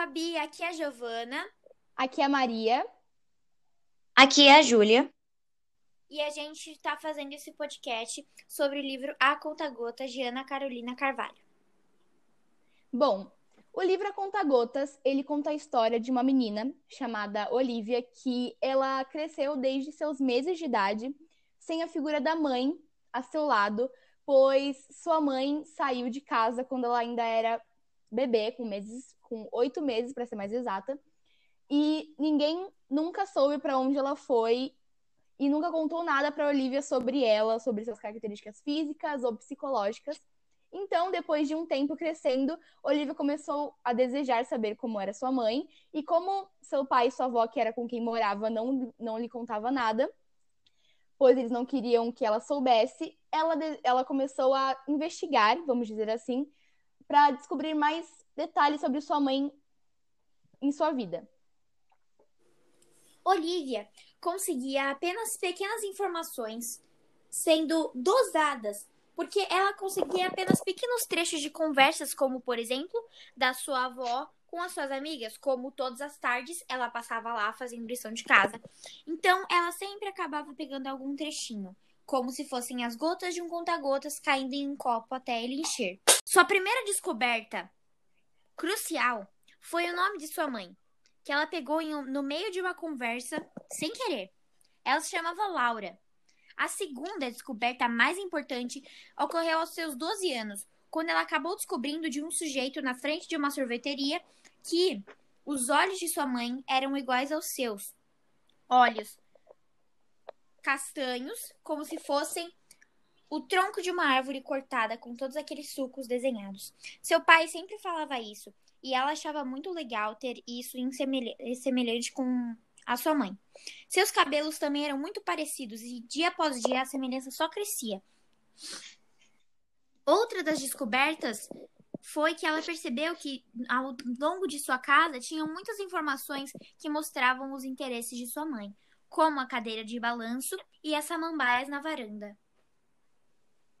Fabi, aqui é a Giovana. Aqui é a Maria. Aqui é a Júlia. E a gente está fazendo esse podcast sobre o livro A Conta Gotas de Ana Carolina Carvalho. Bom, o livro A Conta Gotas, ele conta a história de uma menina chamada Olivia que ela cresceu desde seus meses de idade sem a figura da mãe a seu lado, pois sua mãe saiu de casa quando ela ainda era bebê, com meses, com oito meses para ser mais exata, e ninguém nunca soube para onde ela foi e nunca contou nada para Olivia sobre ela, sobre suas características físicas ou psicológicas. Então, depois de um tempo crescendo, Olivia começou a desejar saber como era sua mãe e como seu pai e sua avó, que era com quem morava, não, não lhe contava nada, pois eles não queriam que ela soubesse, ela, ela começou a investigar, vamos dizer assim, para descobrir mais detalhes sobre sua mãe em sua vida. Olivia conseguia apenas pequenas informações sendo dosadas, porque ela conseguia apenas pequenos trechos de conversas, como por exemplo, da sua avó com as suas amigas, como todas as tardes ela passava lá fazendo lição de casa. Então, ela sempre acabava pegando algum trechinho, como se fossem as gotas de um conta-gotas caindo em um copo até ele encher. Sua primeira descoberta crucial foi o nome de sua mãe, que ela pegou em, no meio de uma conversa sem querer. Ela se chamava Laura. A segunda descoberta mais importante ocorreu aos seus 12 anos, quando ela acabou descobrindo de um sujeito na frente de uma sorveteria que os olhos de sua mãe eram iguais aos seus. Olhos castanhos, como se fossem o tronco de uma árvore cortada com todos aqueles sucos desenhados. Seu pai sempre falava isso, e ela achava muito legal ter isso em semelhante com a sua mãe. Seus cabelos também eram muito parecidos e dia após dia a semelhança só crescia. Outra das descobertas foi que ela percebeu que ao longo de sua casa tinham muitas informações que mostravam os interesses de sua mãe, como a cadeira de balanço e as samambaias na varanda.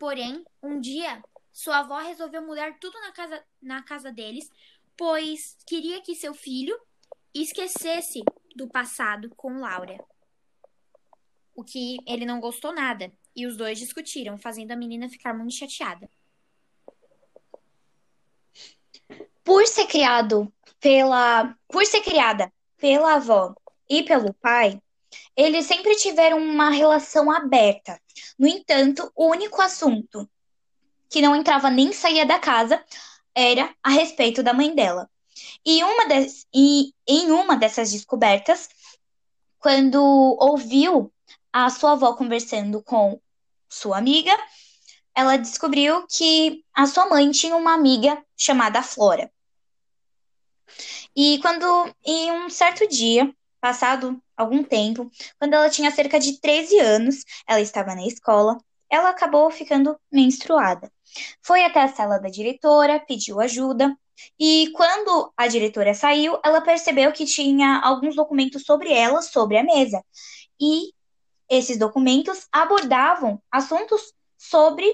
Porém, um dia, sua avó resolveu mudar tudo na casa, na casa deles, pois queria que seu filho esquecesse do passado com Laura. O que ele não gostou nada, e os dois discutiram, fazendo a menina ficar muito chateada. Por ser criado pela, por ser criada pela avó e pelo pai, eles sempre tiveram uma relação aberta. No entanto, o único assunto que não entrava nem saía da casa era a respeito da mãe dela. E, uma des, e em uma dessas descobertas, quando ouviu a sua avó conversando com sua amiga, ela descobriu que a sua mãe tinha uma amiga chamada Flora. E quando, em um certo dia, passado algum tempo, quando ela tinha cerca de 13 anos, ela estava na escola, ela acabou ficando menstruada. Foi até a sala da diretora, pediu ajuda, e quando a diretora saiu, ela percebeu que tinha alguns documentos sobre ela sobre a mesa. E esses documentos abordavam assuntos sobre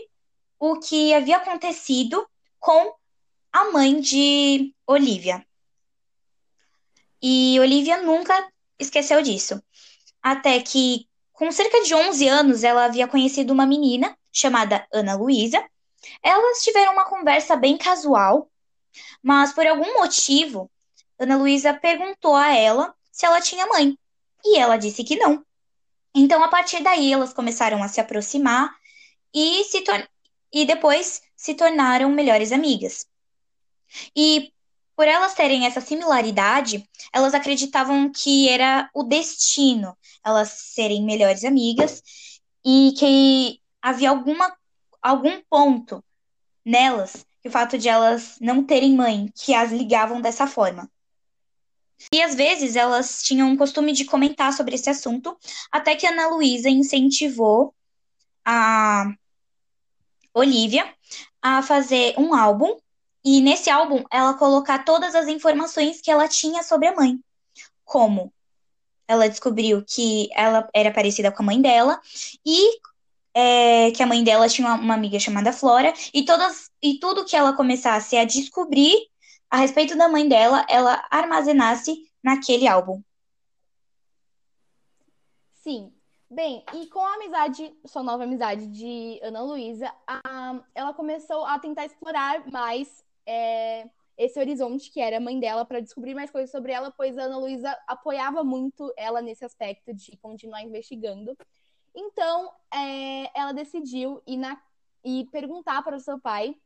o que havia acontecido com a mãe de Olivia. E Olivia nunca esqueceu disso. Até que, com cerca de 11 anos, ela havia conhecido uma menina chamada Ana Luísa. Elas tiveram uma conversa bem casual, mas por algum motivo, Ana Luísa perguntou a ela se ela tinha mãe. E ela disse que não. Então, a partir daí, elas começaram a se aproximar e, se e depois se tornaram melhores amigas. E por elas terem essa similaridade, elas acreditavam que era o destino elas serem melhores amigas e que havia alguma, algum ponto nelas, o fato de elas não terem mãe, que as ligavam dessa forma. E às vezes elas tinham o costume de comentar sobre esse assunto, até que Ana Luísa incentivou a Olivia a fazer um álbum e nesse álbum, ela colocar todas as informações que ela tinha sobre a mãe. Como ela descobriu que ela era parecida com a mãe dela e é, que a mãe dela tinha uma, amiga chamada Flora e todas e tudo que ela começasse a descobrir a respeito da mãe dela, ela armazenasse naquele álbum. Sim. Bem, e com a amizade, sua nova amizade de Ana Luísa, ela começou a tentar explorar mais é, esse horizonte que era a mãe dela para descobrir mais coisas sobre ela, pois a Ana Luísa apoiava muito ela nesse aspecto de continuar investigando. Então, é, ela decidiu ir, na, ir perguntar para o seu pai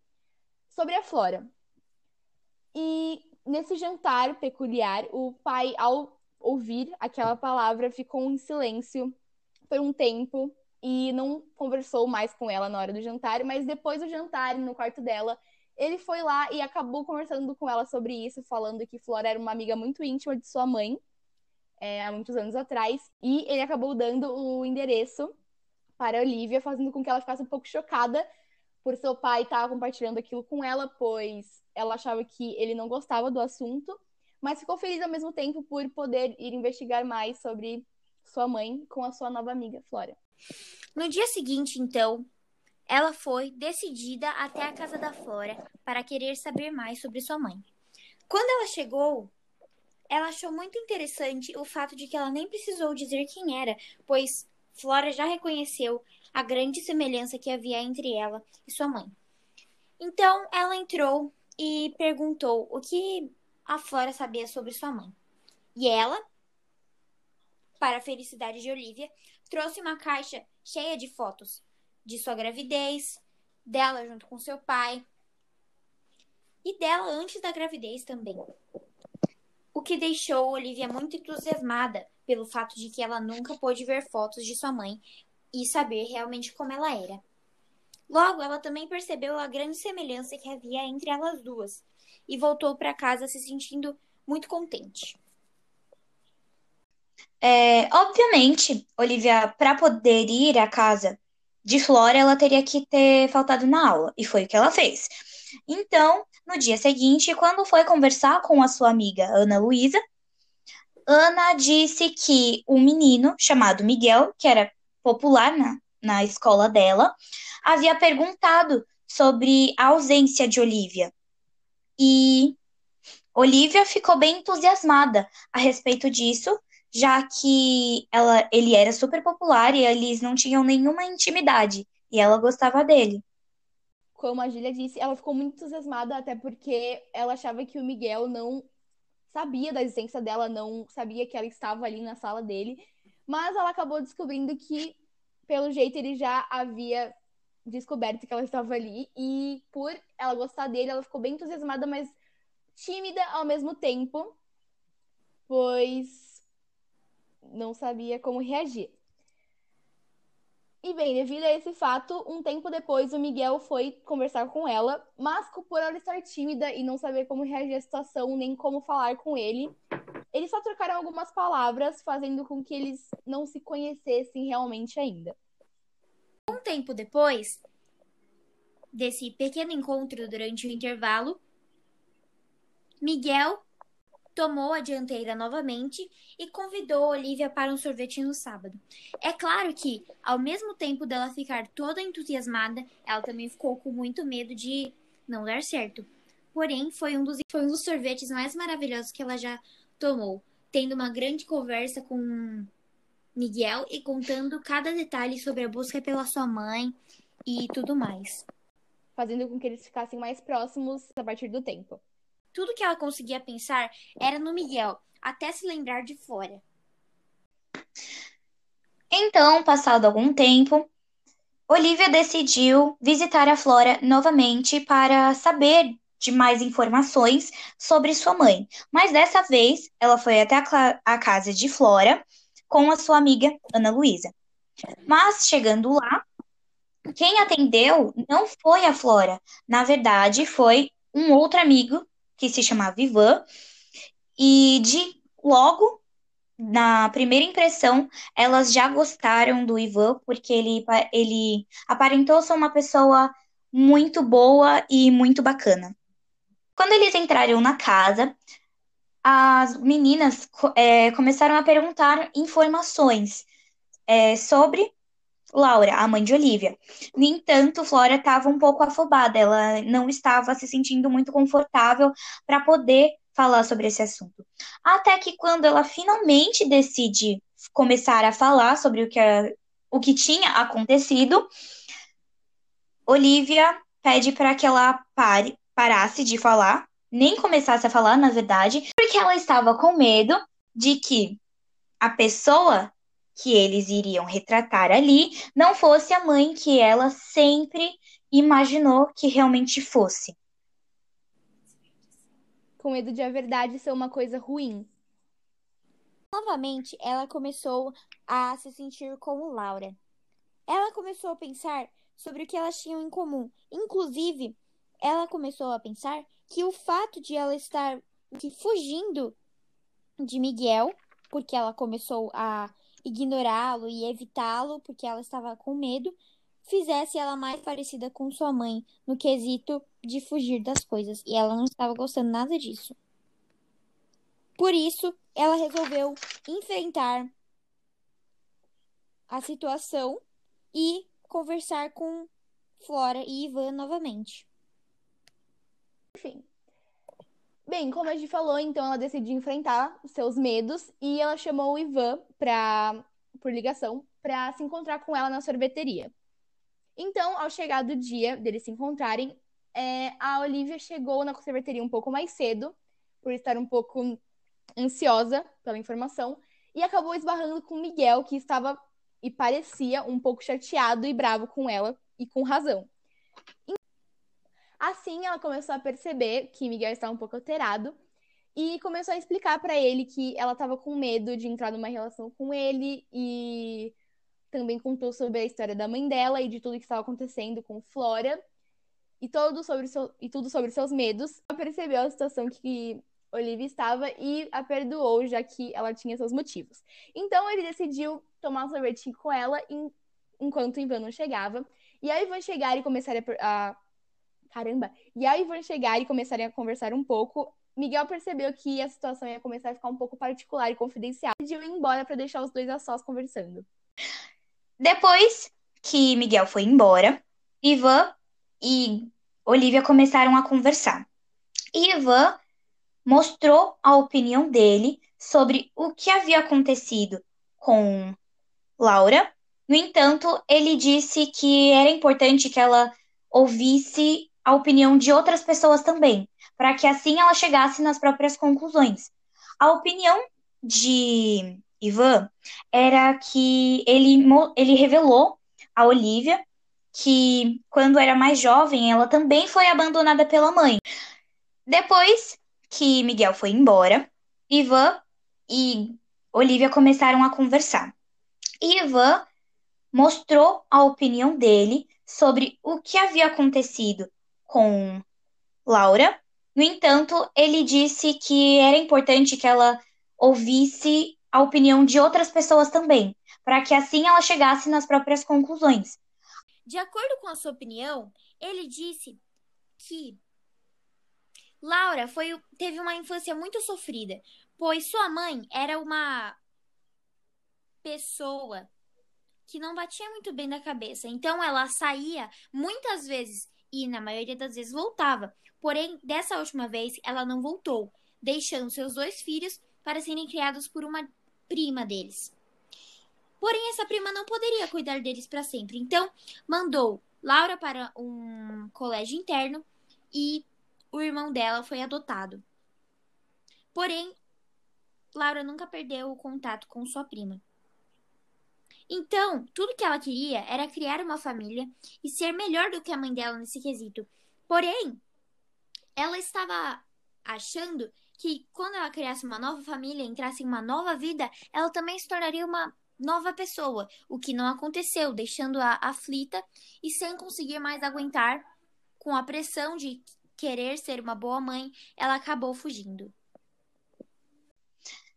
sobre a Flora. E nesse jantar peculiar, o pai, ao ouvir aquela palavra, ficou em silêncio por um tempo e não conversou mais com ela na hora do jantar, mas depois do jantar, no quarto dela, ele foi lá e acabou conversando com ela sobre isso, falando que Flora era uma amiga muito íntima de sua mãe, é, há muitos anos atrás, e ele acabou dando o endereço para Olivia, fazendo com que ela ficasse um pouco chocada por seu pai estar compartilhando aquilo com ela, pois ela achava que ele não gostava do assunto, mas ficou feliz ao mesmo tempo por poder ir investigar mais sobre sua mãe com a sua nova amiga, Flora. No dia seguinte, então, ela foi decidida até a casa da Flora para querer saber mais sobre sua mãe. Quando ela chegou, ela achou muito interessante o fato de que ela nem precisou dizer quem era, pois Flora já reconheceu a grande semelhança que havia entre ela e sua mãe. Então ela entrou e perguntou o que a Flora sabia sobre sua mãe. E ela, para a felicidade de Olivia, trouxe uma caixa cheia de fotos de sua gravidez, dela junto com seu pai e dela antes da gravidez também. O que deixou Olivia muito entusiasmada pelo fato de que ela nunca pôde ver fotos de sua mãe e saber realmente como ela era. Logo, ela também percebeu a grande semelhança que havia entre elas duas e voltou para casa se sentindo muito contente. É, obviamente, Olivia, para poder ir à casa de Flora, ela teria que ter faltado na aula, e foi o que ela fez. Então, no dia seguinte, quando foi conversar com a sua amiga Ana Luísa, Ana disse que um menino chamado Miguel, que era popular na, na escola dela, havia perguntado sobre a ausência de Olivia. E Olivia ficou bem entusiasmada a respeito disso já que ela, ele era super popular e eles não tinham nenhuma intimidade, e ela gostava dele. Como a Julia disse, ela ficou muito entusiasmada, até porque ela achava que o Miguel não sabia da existência dela, não sabia que ela estava ali na sala dele, mas ela acabou descobrindo que, pelo jeito, ele já havia descoberto que ela estava ali, e por ela gostar dele, ela ficou bem entusiasmada, mas tímida ao mesmo tempo, pois não sabia como reagir. E bem, devido a esse fato, um tempo depois o Miguel foi conversar com ela, mas por ela estar tímida e não saber como reagir à situação, nem como falar com ele, eles só trocaram algumas palavras, fazendo com que eles não se conhecessem realmente ainda. Um tempo depois desse pequeno encontro durante o intervalo, Miguel tomou a dianteira novamente e convidou Olivia para um sorvete no sábado. É claro que, ao mesmo tempo dela ficar toda entusiasmada, ela também ficou com muito medo de não dar certo. Porém, foi um dos, foi um dos sorvetes mais maravilhosos que ela já tomou, tendo uma grande conversa com Miguel e contando cada detalhe sobre a busca pela sua mãe e tudo mais. Fazendo com que eles ficassem mais próximos a partir do tempo. Tudo que ela conseguia pensar era no Miguel, até se lembrar de Flora. Então, passado algum tempo, Olivia decidiu visitar a Flora novamente para saber de mais informações sobre sua mãe. Mas dessa vez, ela foi até a, a casa de Flora com a sua amiga Ana Luísa. Mas chegando lá, quem atendeu não foi a Flora. Na verdade, foi um outro amigo que se chamava Ivan, e de logo, na primeira impressão, elas já gostaram do Ivan, porque ele, ele aparentou ser uma pessoa muito boa e muito bacana. Quando eles entraram na casa, as meninas é, começaram a perguntar informações é, sobre Laura, a mãe de Olivia. No entanto, Flora estava um pouco afobada, ela não estava se sentindo muito confortável para poder falar sobre esse assunto. Até que quando ela finalmente decide começar a falar sobre o que, o que tinha acontecido, Olivia pede para que ela pare, parasse de falar, nem começasse a falar, na verdade, porque ela estava com medo de que a pessoa que eles iriam retratar ali não fosse a mãe que ela sempre imaginou que realmente fosse. Com medo de a verdade ser uma coisa ruim. Novamente, ela começou a se sentir como Laura. Ela começou a pensar sobre o que elas tinham em comum. Inclusive, ela começou a pensar que o fato de ela estar fugindo de Miguel, porque ela começou a ignorá-lo e evitá-lo porque ela estava com medo, fizesse ela mais parecida com sua mãe no quesito de fugir das coisas. E ela não estava gostando nada disso. Por isso, ela resolveu enfrentar a situação e conversar com Flora e Ivan novamente. Enfim. Bem, como a gente falou, então ela decidiu enfrentar os seus medos e ela chamou o Ivan pra, por ligação para se encontrar com ela na sorveteria. Então, ao chegar do dia deles se encontrarem, é, a Olivia chegou na sorveteria um pouco mais cedo, por estar um pouco ansiosa pela informação, e acabou esbarrando com Miguel, que estava e parecia um pouco chateado e bravo com ela, e com razão. Assim, ela começou a perceber que Miguel estava um pouco alterado e começou a explicar para ele que ela estava com medo de entrar numa relação com ele e também contou sobre a história da mãe dela e de tudo que estava acontecendo com Flora e sobre seu, e tudo sobre seus medos. Ela percebeu a situação que Olivia estava e a perdoou, já que ela tinha seus motivos. Então ele decidiu tomar um sorvetinho com ela enquanto o Ivan não chegava. E ao Ivan chegar e começar a, a caramba, e ao Ivan chegar e começarem a conversar um pouco, Miguel percebeu que a situação ia começar a ficar um pouco particular e confidencial e ir embora para deixar os dois a sós conversando. Depois que Miguel foi embora, Ivan e Olivia começaram a conversar. Ivan mostrou a opinião dele sobre o que havia acontecido com Laura. No entanto, ele disse que era importante que ela ouvisse a opinião de outras pessoas também, para que assim ela chegasse nas próprias conclusões. A opinião de Ivan era que ele, ele revelou a Olivia que quando era mais jovem ela também foi abandonada pela mãe. Depois que Miguel foi embora, Ivan e Olivia começaram a conversar. Ivan mostrou a opinião dele sobre o que havia acontecido com Laura. No entanto, ele disse que era importante que ela ouvisse a opinião de outras pessoas também, para que assim ela chegasse nas próprias conclusões. De acordo com a sua opinião, ele disse que Laura foi, teve uma infância muito sofrida, pois sua mãe era uma pessoa que não batia muito bem da cabeça. Então ela saía muitas vezes e na maioria das vezes voltava. Porém, dessa última vez ela não voltou, deixando seus dois filhos para serem criados por uma prima deles. Porém, essa prima não poderia cuidar deles para sempre. Então, mandou Laura para um colégio interno e o irmão dela foi adotado. Porém, Laura nunca perdeu o contato com sua prima. Então, tudo que ela queria era criar uma família e ser melhor do que a mãe dela nesse quesito. Porém, ela estava achando que quando ela criasse uma nova família, entrasse em uma nova vida, ela também se tornaria uma nova pessoa, o que não aconteceu, deixando-a aflita e sem conseguir mais aguentar com a pressão de querer ser uma boa mãe, ela acabou fugindo.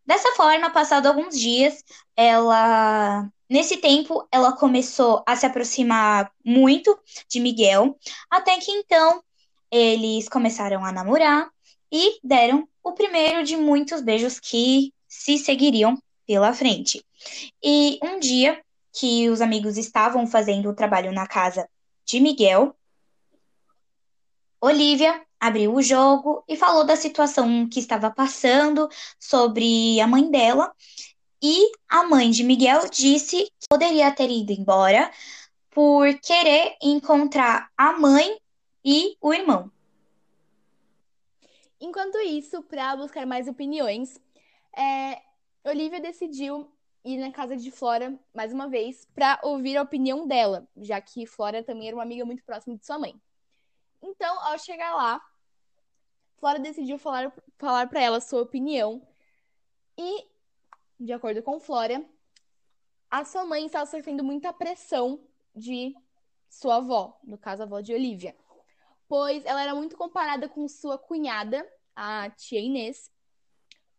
Dessa forma, passado alguns dias, ela Nesse tempo, ela começou a se aproximar muito de Miguel, até que então eles começaram a namorar e deram o primeiro de muitos beijos que se seguiriam pela frente. E um dia, que os amigos estavam fazendo o trabalho na casa de Miguel, Olivia abriu o jogo e falou da situação que estava passando sobre a mãe dela. E a mãe de Miguel disse que poderia ter ido embora por querer encontrar a mãe e o irmão. Enquanto isso, para buscar mais opiniões, é, Olivia decidiu ir na casa de Flora mais uma vez para ouvir a opinião dela, já que Flora também era uma amiga muito próxima de sua mãe. Então, ao chegar lá, Flora decidiu falar, falar para ela sua opinião e, de acordo com Flora, a sua mãe estava sofrendo muita pressão de sua avó, no caso a avó de Olivia pois ela era muito comparada com sua cunhada, a tia Inês,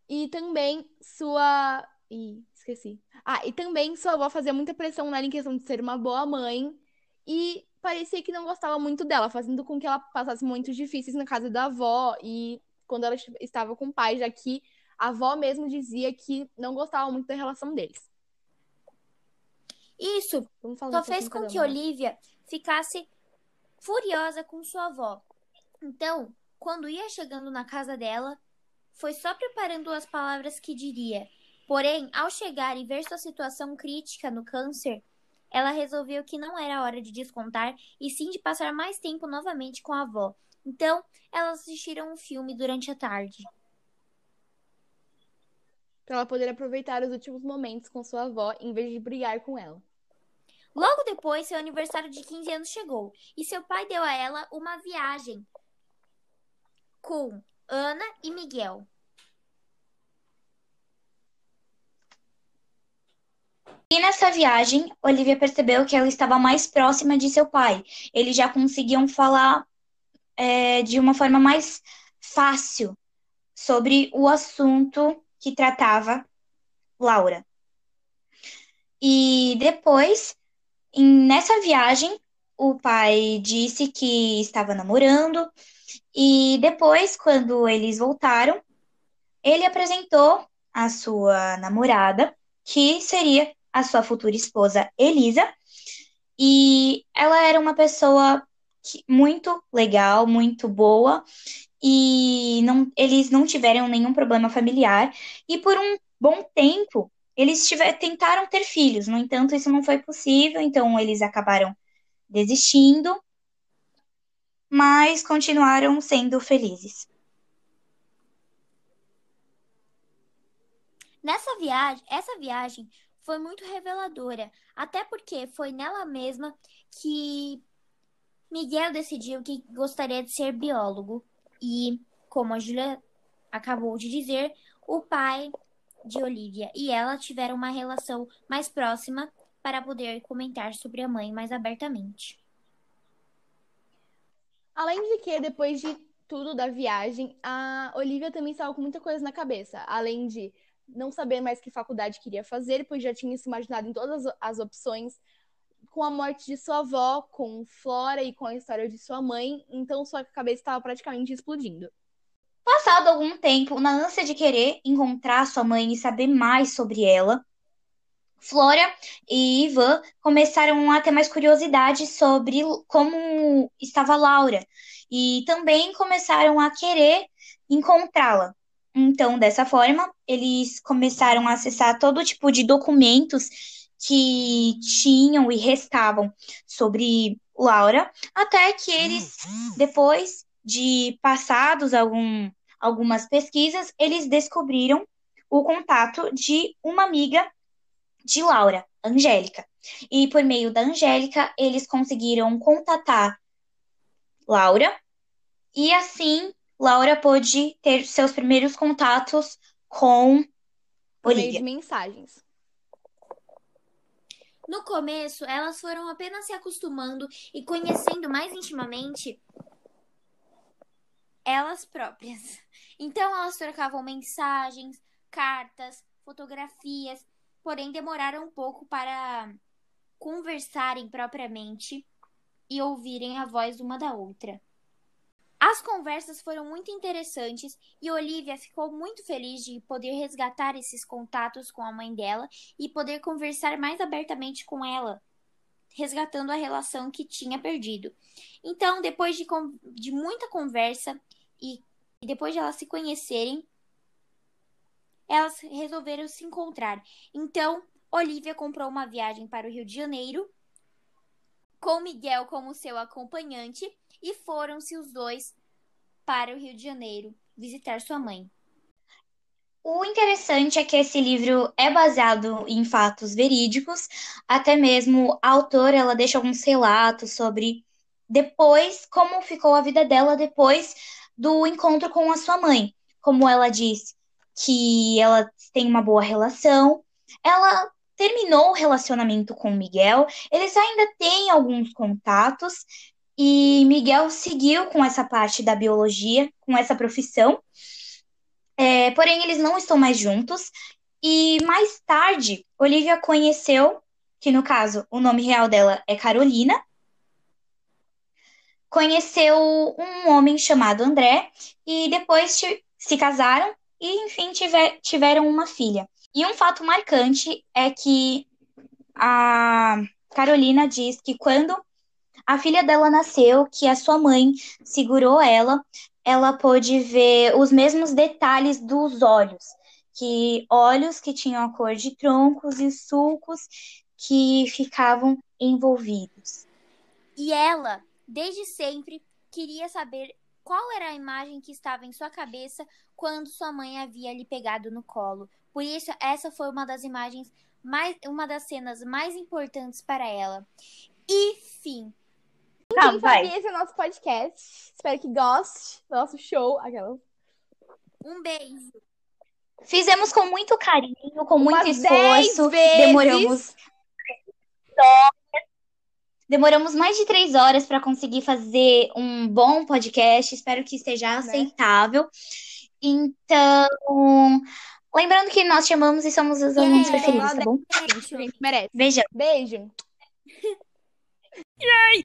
e também sua. Ih, esqueci. Ah, e também sua avó fazia muita pressão nela em questão de ser uma boa mãe, e parecia que não gostava muito dela, fazendo com que ela passasse momentos difíceis na casa da avó e quando ela estava com o pai, já que a avó mesmo dizia que não gostava muito da relação deles. Isso só fez com que Olivia ficasse furiosa com sua avó. Então, quando ia chegando na casa dela, foi só preparando as palavras que diria. Porém, ao chegar e ver sua situação crítica no câncer, ela resolveu que não era hora de descontar e sim de passar mais tempo novamente com a avó. Então, elas assistiram um filme durante a tarde. Para ela poder aproveitar os últimos momentos com sua avó em vez de brigar com ela. Logo depois, seu aniversário de 15 anos chegou e seu pai deu a ela uma viagem com Ana e Miguel. E nessa viagem, Olivia percebeu que ela estava mais próxima de seu pai. Eles já conseguiam falar é, de uma forma mais fácil sobre o assunto que tratava Laura. E depois nessa viagem, o pai disse que estava namorando. E depois, quando eles voltaram, ele apresentou a sua namorada, que seria a sua futura esposa Elisa, e ela era uma pessoa muito legal, muito boa, e não, eles não tiveram nenhum problema familiar, e por um bom tempo eles tiver, tentaram ter filhos, no entanto, isso não foi possível, então eles acabaram desistindo, mas continuaram sendo felizes. Nessa viagem, essa viagem foi muito reveladora, até porque foi nela mesma que Miguel decidiu que gostaria de ser biólogo e, como a Julia acabou de dizer, o pai de Olivia e ela tiveram uma relação mais próxima para poder comentar sobre a mãe mais abertamente. Além de que, depois de tudo da viagem, a Olivia também estava com muita coisa na cabeça. Além de não saber mais que faculdade queria fazer, pois já tinha se imaginado em todas as opções, com a morte de sua avó, com Flora e com a história de sua mãe, então sua cabeça estava praticamente explodindo. Passado algum tempo, na ânsia de querer encontrar sua mãe e saber mais sobre ela, Flora e Ivan começaram a ter mais curiosidade sobre como estava Laura e também começaram a querer encontrá-la. Então, dessa forma, eles começaram a acessar todo tipo de documentos que tinham e restavam sobre Laura, até que eles, depois de passados algum, algumas pesquisas, eles descobriram o contato de uma amiga de Laura, Angélica. E por meio da Angélica, eles conseguiram contatar Laura e assim Laura pôde ter seus primeiros contatos com por Olivia. meio de mensagens. No começo, elas foram apenas se acostumando e conhecendo mais intimamente elas próprias. Então elas trocavam mensagens, cartas, fotografias, porém demoraram um pouco para conversarem propriamente e ouvirem a voz uma da outra. As conversas foram muito interessantes e Olivia ficou muito feliz de poder resgatar esses contatos com a mãe dela e poder conversar mais abertamente com ela, resgatando a relação que tinha perdido. Então, depois de, de muita conversa e, e depois de elas se conhecerem, elas resolveram se encontrar. Então, Olivia comprou uma viagem para o Rio de Janeiro com Miguel como seu acompanhante e foram-se os dois para o Rio de Janeiro visitar sua mãe. O interessante é que esse livro é baseado em fatos verídicos, até mesmo a autora ela deixa alguns relatos sobre depois como ficou a vida dela depois do encontro com a sua mãe. Como ela diz que ela tem uma boa relação, ela terminou o relacionamento com Miguel, eles ainda têm alguns contatos e Miguel seguiu com essa parte da biologia, com essa profissão. É, porém, eles não estão mais juntos. E mais tarde, Olivia conheceu, que no caso o nome real dela é Carolina, conheceu um homem chamado André e depois se casaram e, enfim, tiver, tiveram uma filha. E um fato marcante é que a Carolina diz que quando a filha dela nasceu, que a sua mãe segurou ela, ela pôde ver os mesmos detalhes dos olhos, que olhos que tinham a cor de troncos e sulcos que ficavam envolvidos. E ela, desde sempre, queria saber qual era a imagem que estava em sua cabeça quando sua mãe havia lhe pegado no colo. Por isso, essa foi uma das imagens mais, uma das cenas mais importantes para ela. E fim. Enfim, vai. esse é o nosso podcast. Espero que goste do nosso show. Aquelas. Um beijo. Fizemos com muito carinho, com muito esforço. Demoramos. Demoramos mais de três horas para conseguir fazer um bom podcast. Espero que esteja né? aceitável. Então, lembrando que nós chamamos e somos os alunos preferidos, tá bom? A gente merece. Beijão. Beijo. Yay!